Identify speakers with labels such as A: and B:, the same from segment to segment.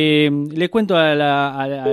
A: Eh, les cuento a,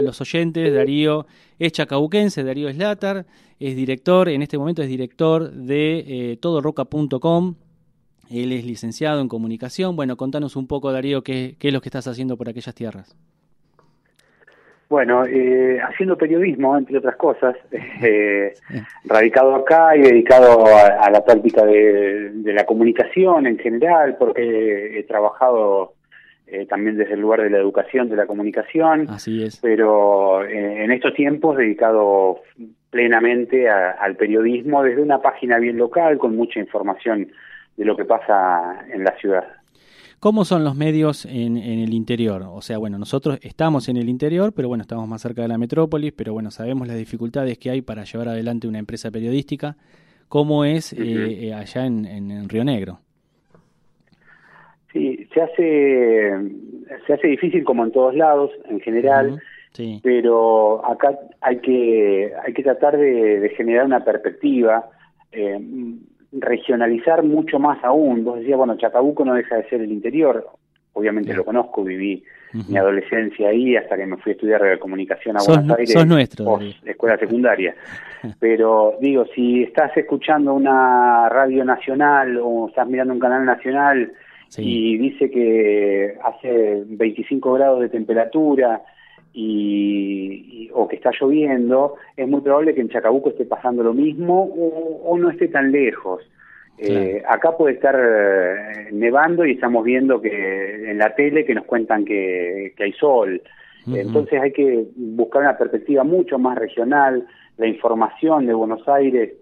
A: los oyentes, Darío es chacabuquense, Darío Slatar, es director, en este momento es director de eh, todoroca.com, él es licenciado en comunicación. Bueno, contanos un poco, Darío, qué, es lo que estás haciendo por aquellas tierras.
B: Bueno, eh, haciendo periodismo, entre otras cosas, eh, radicado acá y dedicado a, la práctica de, la comunicación en general, porque he trabajado eh, también desde el lugar de la educación, de la comunicación.
A: Así es.
B: Pero eh, en estos tiempos dedicado plenamente al periodismo desde una página bien local con mucha información de lo que pasa en la ciudad.
A: ¿Cómo son los medios en, en, el interior? O sea, bueno, nosotros estamos en el interior, pero bueno, estamos más cerca de la metrópolis, pero bueno, sabemos las dificultades que hay para llevar adelante una empresa periodística. ¿Cómo es eh, allá en, en Río Negro?
B: Sí, se hace, se hace difícil como en todos lados, en general, pero acá hay que, hay que tratar de, generar una perspectiva, eh, regionalizar mucho más aún. Vos decías, bueno, Chacabuco no deja de ser el interior, obviamente lo conozco, viví mi adolescencia ahí hasta que me fui a estudiar comunicación a Buenos Aires,
A: sos nuestro,
B: escuela secundaria. Pero digo, si estás escuchando una radio nacional o estás mirando un canal nacional y dice que hace 25 grados de temperatura y, o que está lloviendo, es muy probable que en Chacabuco esté pasando lo mismo o, no esté tan lejos. Eh, acá puede estar eh, nevando y estamos viendo que en la tele que nos cuentan que, hay sol. Entonces hay que buscar una perspectiva mucho más regional, la información de Buenos Aires,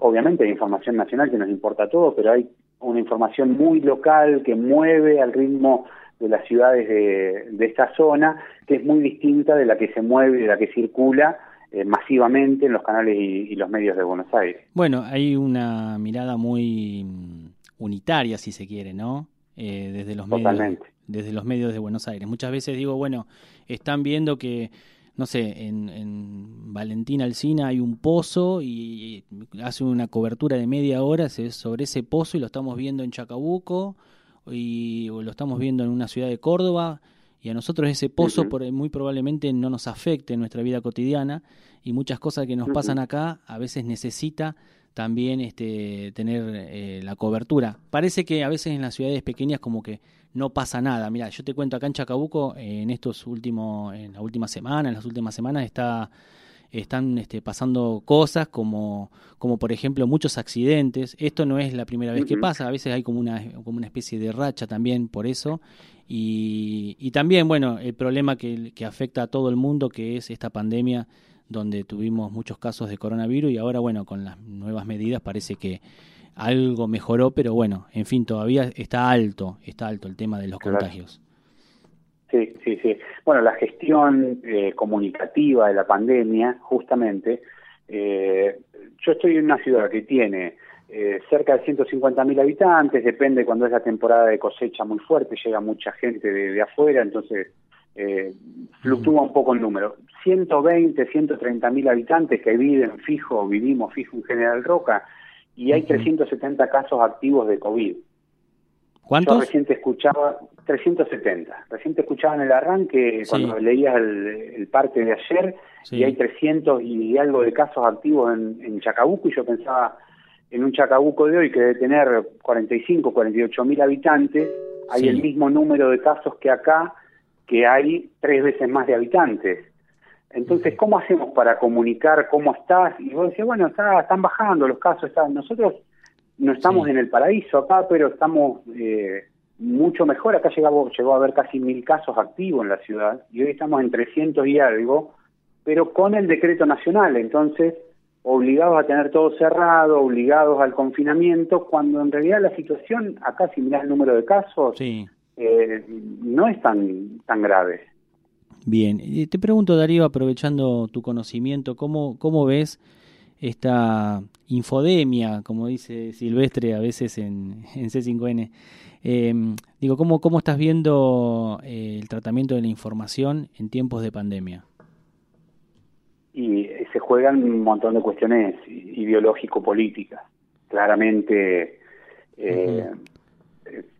B: obviamente hay información nacional que nos importa a todos, pero hay una información muy local que mueve al ritmo de las ciudades de, esta zona, que es muy distinta de la que se mueve, de la que circula eh, masivamente en los canales y, los medios de Buenos Aires.
A: Bueno, hay una mirada muy mm, unitaria, si se quiere, ¿no? Eh, desde los medios, desde los medios de Buenos Aires. Muchas veces digo, bueno, están viendo que no sé, en, en Valentín Alcina hay un pozo y hace una cobertura de media hora sobre ese pozo y lo estamos viendo en Chacabuco y lo estamos viendo en una ciudad de Córdoba. Y a nosotros ese pozo muy probablemente no nos afecte en nuestra vida cotidiana y muchas cosas que nos pasan acá a veces necesita también este, tener eh, la cobertura. Parece que a veces en las ciudades pequeñas como que no pasa nada. Mira, yo te cuento acá en Chacabuco, en estos últimos, en la última semana, en las últimas semanas está están este, pasando cosas como, como por ejemplo muchos accidentes. Esto no es la primera vez que pasa, a veces hay como una, como una especie de racha también por eso. Y, y también, bueno, el problema que, que afecta a todo el mundo, que es esta pandemia donde tuvimos muchos casos de coronavirus y ahora, bueno, con las nuevas medidas parece que algo mejoró, pero bueno, en fin, todavía está alto, está alto el tema de los contagios.
B: Sí, sí, sí. Bueno, la gestión eh, comunicativa de la pandemia, justamente, eh, yo estoy en una ciudad que tiene eh, cerca de 150.000 habitantes, depende cuando es la temporada de cosecha muy fuerte, llega mucha gente de, de afuera, entonces eh, fluctúa un poco el número. 120, 130 mil habitantes que viven fijo, vivimos fijo en General Roca, y hay 370 casos activos de COVID.
A: ¿Cuántos?
B: Yo reciente escuchaba 370. Reciente escuchaba en el arranque, cuando leías el, parte de ayer, y hay 300 y algo de casos activos en, en Chacabuco, y yo pensaba en un Chacabuco de hoy que debe tener 45, 48 mil habitantes, hay el mismo número de casos que acá, que hay tres veces más de habitantes. Entonces, ¿cómo hacemos para comunicar cómo estás? Y vos decís, bueno, está, están bajando los casos. Están... Nosotros no estamos en el paraíso acá, pero estamos eh, mucho mejor. Acá llegó, llegó a haber casi mil casos activos en la ciudad y hoy estamos en 300 y algo, pero con el decreto nacional. Entonces, obligados a tener todo cerrado, obligados al confinamiento, cuando en realidad la situación, acá si mirás el número de casos, sí. Eh, no es tan, tan grave.
A: Bien, te pregunto Darío, aprovechando tu conocimiento, ¿cómo, cómo ves esta infodemia, como dice Silvestre a veces en, en C5N? Em, digo, ¿cómo, ¿cómo estás viendo eh, el tratamiento de la información en tiempos de pandemia?
B: Y se juegan un montón de cuestiones ideológico-políticas. Claramente, eh,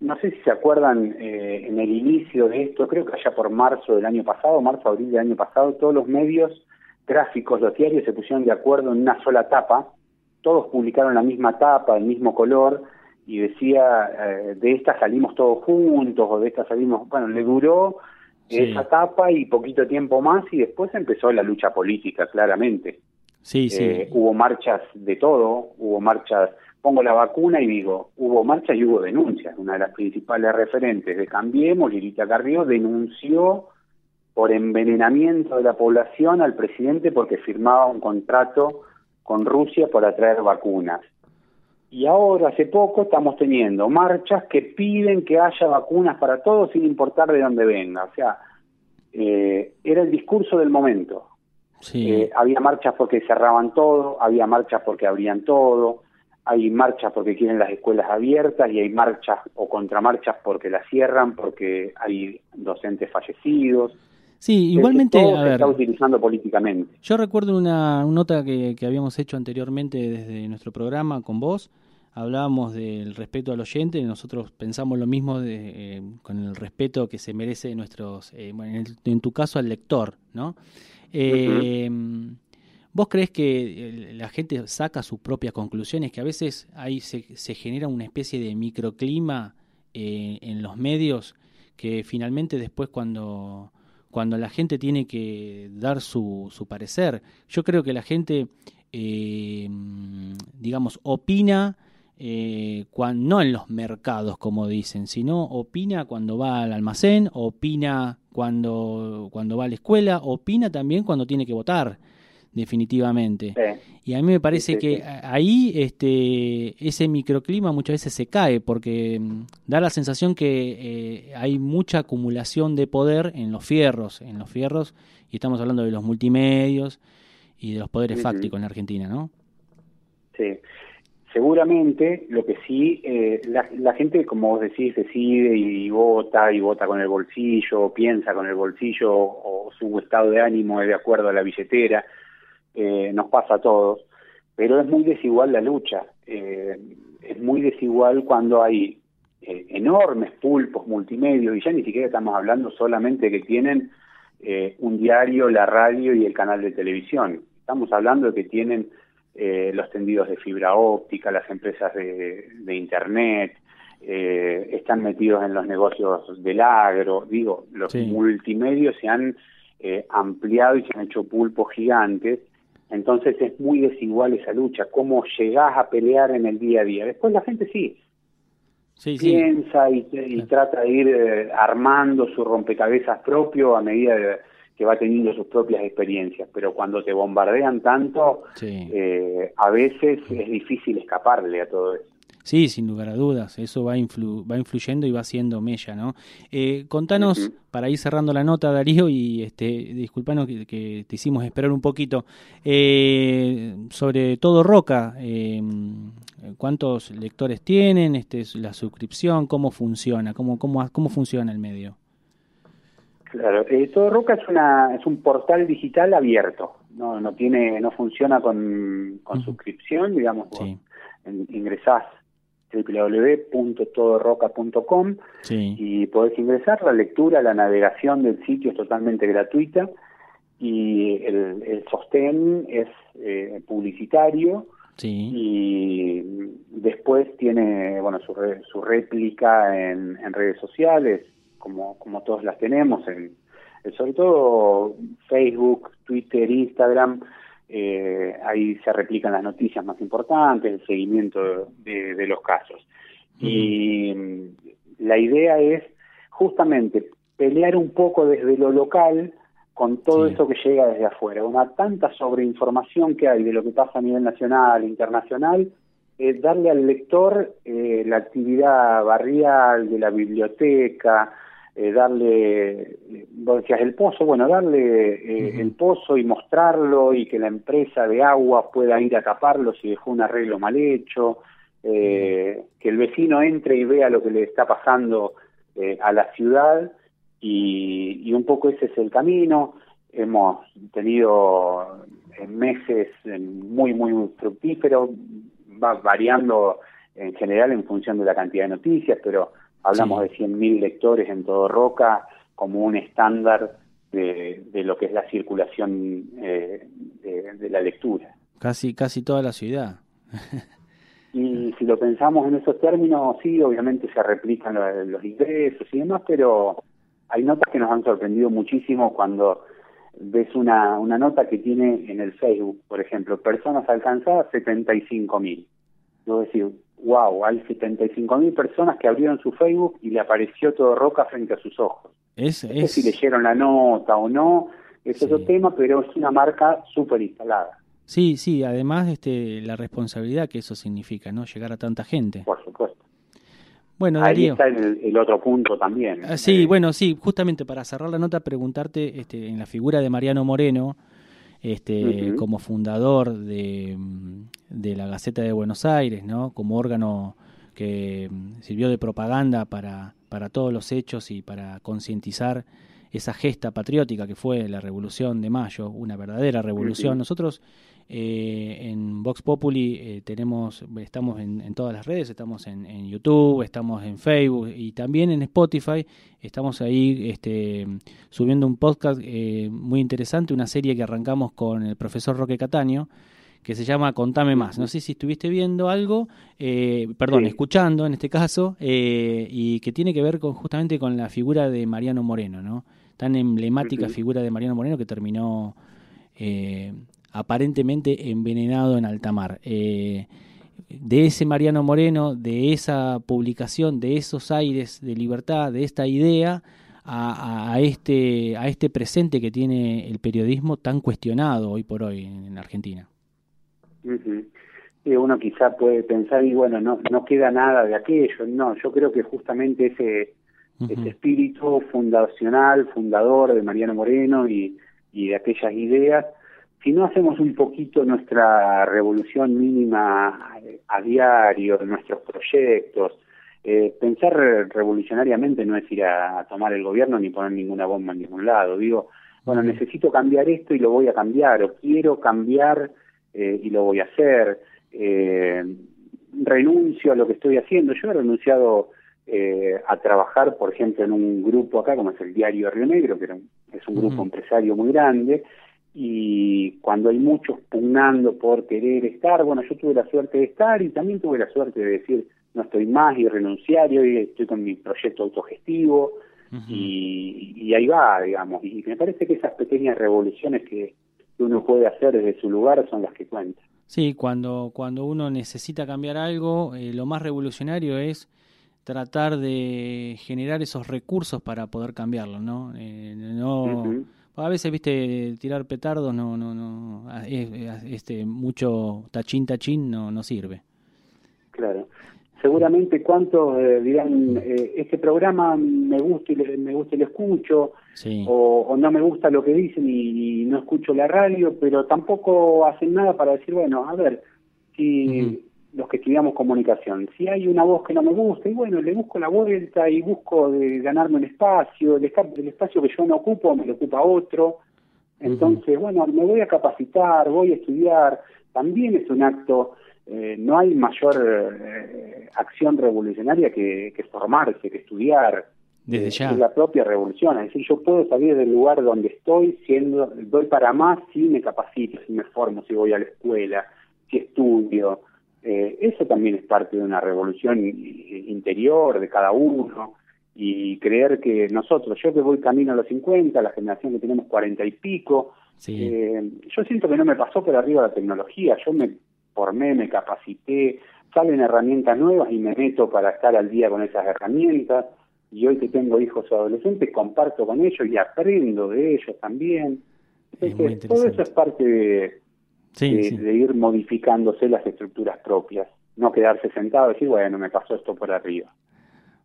B: no sé si se acuerdan eh, en el inicio de esto, creo que allá por marzo del año pasado, marzo, abril del año pasado, todos los medios gráficos, los diarios se pusieron de acuerdo en una sola tapa, todos publicaron la misma tapa, el mismo color, y decía, eh, de esta salimos todos juntos, o de esta salimos, bueno, le duró esa tapa y poquito tiempo más, y después empezó la lucha política, claramente.
A: Sí, sí.
B: Eh, hubo marchas de todo, hubo marchas pongo la vacuna y digo, hubo marcha y hubo denuncias. Una de las principales referentes de Cambiemos, Lirita Carrió, denunció por envenenamiento de la población al presidente porque firmaba un contrato con Rusia para traer vacunas. Y ahora, hace poco, estamos teniendo marchas que piden que haya vacunas para todos sin importar de dónde venga. O sea, eh, era el discurso del momento. Eh, había marchas porque cerraban todo, había marchas porque abrían todo, hay marchas porque quieren las escuelas abiertas y hay marchas o contramarchas porque las cierran, porque hay docentes fallecidos.
A: Sí, igualmente.
B: Todo se está utilizando políticamente.
A: Yo recuerdo una, nota que, habíamos hecho anteriormente desde nuestro programa con vos. Hablábamos del respeto al oyente y nosotros pensamos lo mismo de, eh, con el respeto que se merece nuestros, eh, en, tu caso al lector, ¿no? Eh, ¿Vos crees que la gente saca sus propias conclusiones, que a veces ahí se, se genera una especie de microclima eh, en los medios que finalmente después cuando, cuando la gente tiene que dar su, su parecer, yo creo que la gente, eh, digamos, opina eh, no en los mercados, como dicen, sino opina cuando va al almacén, opina cuando, cuando va a la escuela, opina también cuando tiene que votar definitivamente. Y a mí me parece que ahí este, ese microclima muchas veces se cae porque mm, da la sensación que eh, hay mucha acumulación de poder en los fierros, en los fierros, y estamos hablando de los multimedios y de los poderes fácticos en Argentina, ¿no?
B: Sí. Seguramente lo que sí, eh, la, la, gente, como vos decís, decide y vota y vota con el bolsillo, piensa con el bolsillo o su estado de ánimo es de acuerdo a la billetera eh, nos pasa a todos, pero es muy desigual la lucha, eh, es muy desigual cuando hay eh, enormes pulpos multimedios, y ya ni siquiera estamos hablando solamente que tienen un diario, la radio y el canal de televisión, estamos hablando de que tienen los tendidos de fibra óptica, las empresas de, Internet, están metidos en los negocios del agro, digo, los multimedios se han ampliado y se han hecho pulpos gigantes entonces es muy desigual esa lucha, cómo llegás a pelear en el día a día. Después la gente sí, piensa Y, trata de ir eh, armando su rompecabezas propio a medida que va teniendo sus propias experiencias, pero cuando te bombardean tanto, eh, a veces es difícil escaparle a todo eso.
A: Sí, sin lugar a dudas, eso va, va influyendo y va siendo mella, ¿no? Eh, contanos, para ir cerrando la nota, Darío, y este, disculpanos que, te hicimos esperar un poquito, eh, sobre todo Roca, em, ¿cuántos lectores tienen? Este, la suscripción, ¿cómo funciona? ¿Cómo, cómo, cómo funciona el medio?
B: Claro, eh, todo Roca es una es un portal digital abierto, no no tiene no funciona con, con suscripción, digamos, sí. ingresás www.todoroca.com y podés ingresar. La lectura, la navegación del sitio es totalmente gratuita y el, sostén es eh, publicitario y después tiene bueno su, su réplica en, redes sociales como, como todos las tenemos, en, sobre todo Facebook, Twitter, Instagram eh, ahí se replican las noticias más importantes, el seguimiento de, los casos. Y mm, la idea es justamente pelear un poco desde lo local con todo eso que llega desde afuera. Una tanta sobreinformación que hay de lo que pasa a nivel nacional, internacional, es darle al lector eh, la actividad barrial de la biblioteca, eh, darle, vos decías el pozo, bueno, darle eh, el pozo y mostrarlo y que la empresa de agua pueda ir a taparlo si dejó un arreglo mal hecho, eh, que el vecino entre y vea lo que le está pasando a la ciudad y, un poco ese es el camino. Hemos tenido meses muy, muy fructíferos, va variando en general en función de la cantidad de noticias, pero hablamos de 100.000 lectores en todo Roca como un estándar de, lo que es la circulación eh, de, la lectura.
A: Casi, casi toda la ciudad.
B: y si lo pensamos en esos términos, sí, obviamente se replican los, ingresos y demás, pero hay notas que nos han sorprendido muchísimo cuando ves una, una nota que tiene en el Facebook, por ejemplo, personas alcanzadas 75 mil. Yo decir, wow, hay 75 mil personas que abrieron su Facebook y le apareció todo Roca frente a sus ojos. Es, no sé si leyeron la nota o no, es otro tema, pero es una marca súper instalada.
A: Sí, sí, además este, la responsabilidad que eso significa, ¿no? Llegar a tanta gente.
B: Por supuesto.
A: Bueno,
B: Ahí está el, otro punto también.
A: Ah, sí, eh, bueno, sí, justamente para cerrar la nota, preguntarte este, en la figura de Mariano Moreno, este, como fundador de, de, la Gaceta de Buenos Aires, ¿no? como órgano que sirvió de propaganda para, para todos los hechos y para concientizar esa gesta patriótica que fue la Revolución de Mayo, una verdadera revolución. Nosotros eh, en Vox Populi eh, tenemos, estamos en, todas las redes, estamos en, YouTube, estamos en Facebook y también en Spotify. Estamos ahí este, subiendo un podcast eh, muy interesante, una serie que arrancamos con el profesor Roque Cataño que se llama Contame Más. No sé si estuviste viendo algo, perdón, escuchando en este caso, y que tiene que ver con, justamente con la figura de Mariano Moreno, ¿no? Tan emblemática figura de Mariano Moreno que terminó aparentemente envenenado en alta mar. Eh, de ese Mariano Moreno, de esa publicación, de esos aires de libertad, de esta idea, a, este, a este presente que tiene el periodismo tan cuestionado hoy por hoy en, Argentina.
B: uno quizá puede pensar, y bueno, no, no queda nada de aquello. No, yo creo que justamente ese, ese espíritu fundacional, fundador de Mariano Moreno y, y de aquellas ideas, si no hacemos un poquito nuestra revolución mínima a diario, nuestros proyectos, eh, pensar revolucionariamente no es ir a, tomar el gobierno ni poner ninguna bomba en ningún lado. Digo, bueno, necesito cambiar esto y lo voy a cambiar, o quiero cambiar eh, y lo voy a hacer. Eh, renuncio a lo que estoy haciendo. Yo he renunciado a trabajar, por ejemplo, en un grupo acá, como es el Diario Río Negro, que es un grupo empresario muy grande, y cuando hay muchos pugnando por querer estar, bueno, yo tuve la suerte de estar y también tuve la suerte de decir, no estoy más y renunciar y estoy con mi proyecto autogestivo y, ahí va, digamos. Y me parece que esas pequeñas revoluciones que uno puede hacer desde su lugar son las que cuentan.
A: Sí, cuando, cuando uno necesita cambiar algo, eh, lo más revolucionario es tratar de generar esos recursos para poder cambiarlo, ¿no? Eh, no a veces, viste, tirar petardos no, no, no, este, mucho tachín, tachín no, no sirve.
B: Claro. Seguramente cuántos eh, dirán, eh, este programa me gusta y le, me gusta y lo escucho, o, no me gusta lo que dicen y, no escucho la radio, pero tampoco hacen nada para decir, bueno, a ver, si los que estudiamos comunicación. Si hay una voz que no me gusta, y bueno, le busco la vuelta y busco de ganarme un espacio, el, espacio que yo no ocupo me lo ocupa otro. Entonces, bueno, me voy a capacitar, voy a estudiar. También es un acto, eh, no hay mayor eh, acción revolucionaria que, formarse, que estudiar.
A: Desde ya.
B: Es la propia revolución. Es decir, yo puedo salir del lugar donde estoy, siendo, doy para más si me capacito, si me formo, si voy a la escuela, si estudio. Eh, eso también es parte de una revolución interior de cada uno y creer que nosotros, yo que voy camino a los 50, la generación que tenemos 40 y pico, eh, yo siento que no me pasó por arriba la tecnología, yo me formé, me capacité, salen herramientas nuevas y me meto para estar al día con esas herramientas y hoy que tengo hijos adolescentes comparto con ellos y aprendo de ellos también. todo eso es parte de, de, ir modificándose las estructuras propias, no quedarse sentado y decir, bueno, me pasó esto por arriba.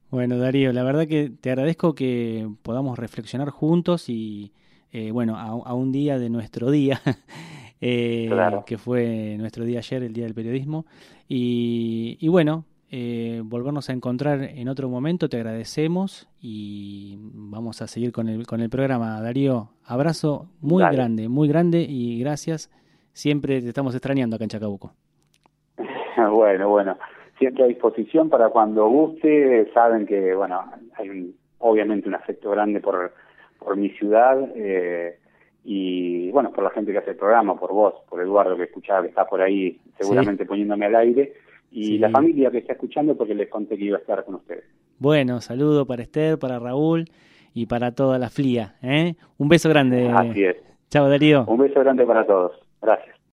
A: Bueno, Darío, la verdad que te agradezco que podamos reflexionar juntos y, eh, bueno, a, un día de nuestro día, eh, que fue nuestro día ayer, el Día del Periodismo. Y, bueno, eh, volvernos a encontrar en otro momento, te agradecemos y vamos a seguir con el, con el programa. Darío, abrazo muy grande, muy grande y gracias siempre te estamos extrañando acá en Chacabuco.
B: bueno, bueno. siempre a disposición para cuando guste. Saben que, bueno, hay obviamente un afecto grande por, por mi ciudad eh, y, bueno, por la gente que hace el programa, por vos, por Eduardo que escuchaba, que está por ahí seguramente poniéndome al aire, y la familia que está escuchando porque les conté que iba a estar con ustedes.
A: Bueno, saludo para Esther, para Raúl y para toda la FLIA. ¿eh? Un beso grande.
B: Así es.
A: Chao, Darío.
B: Un beso grande para todos. Gracias.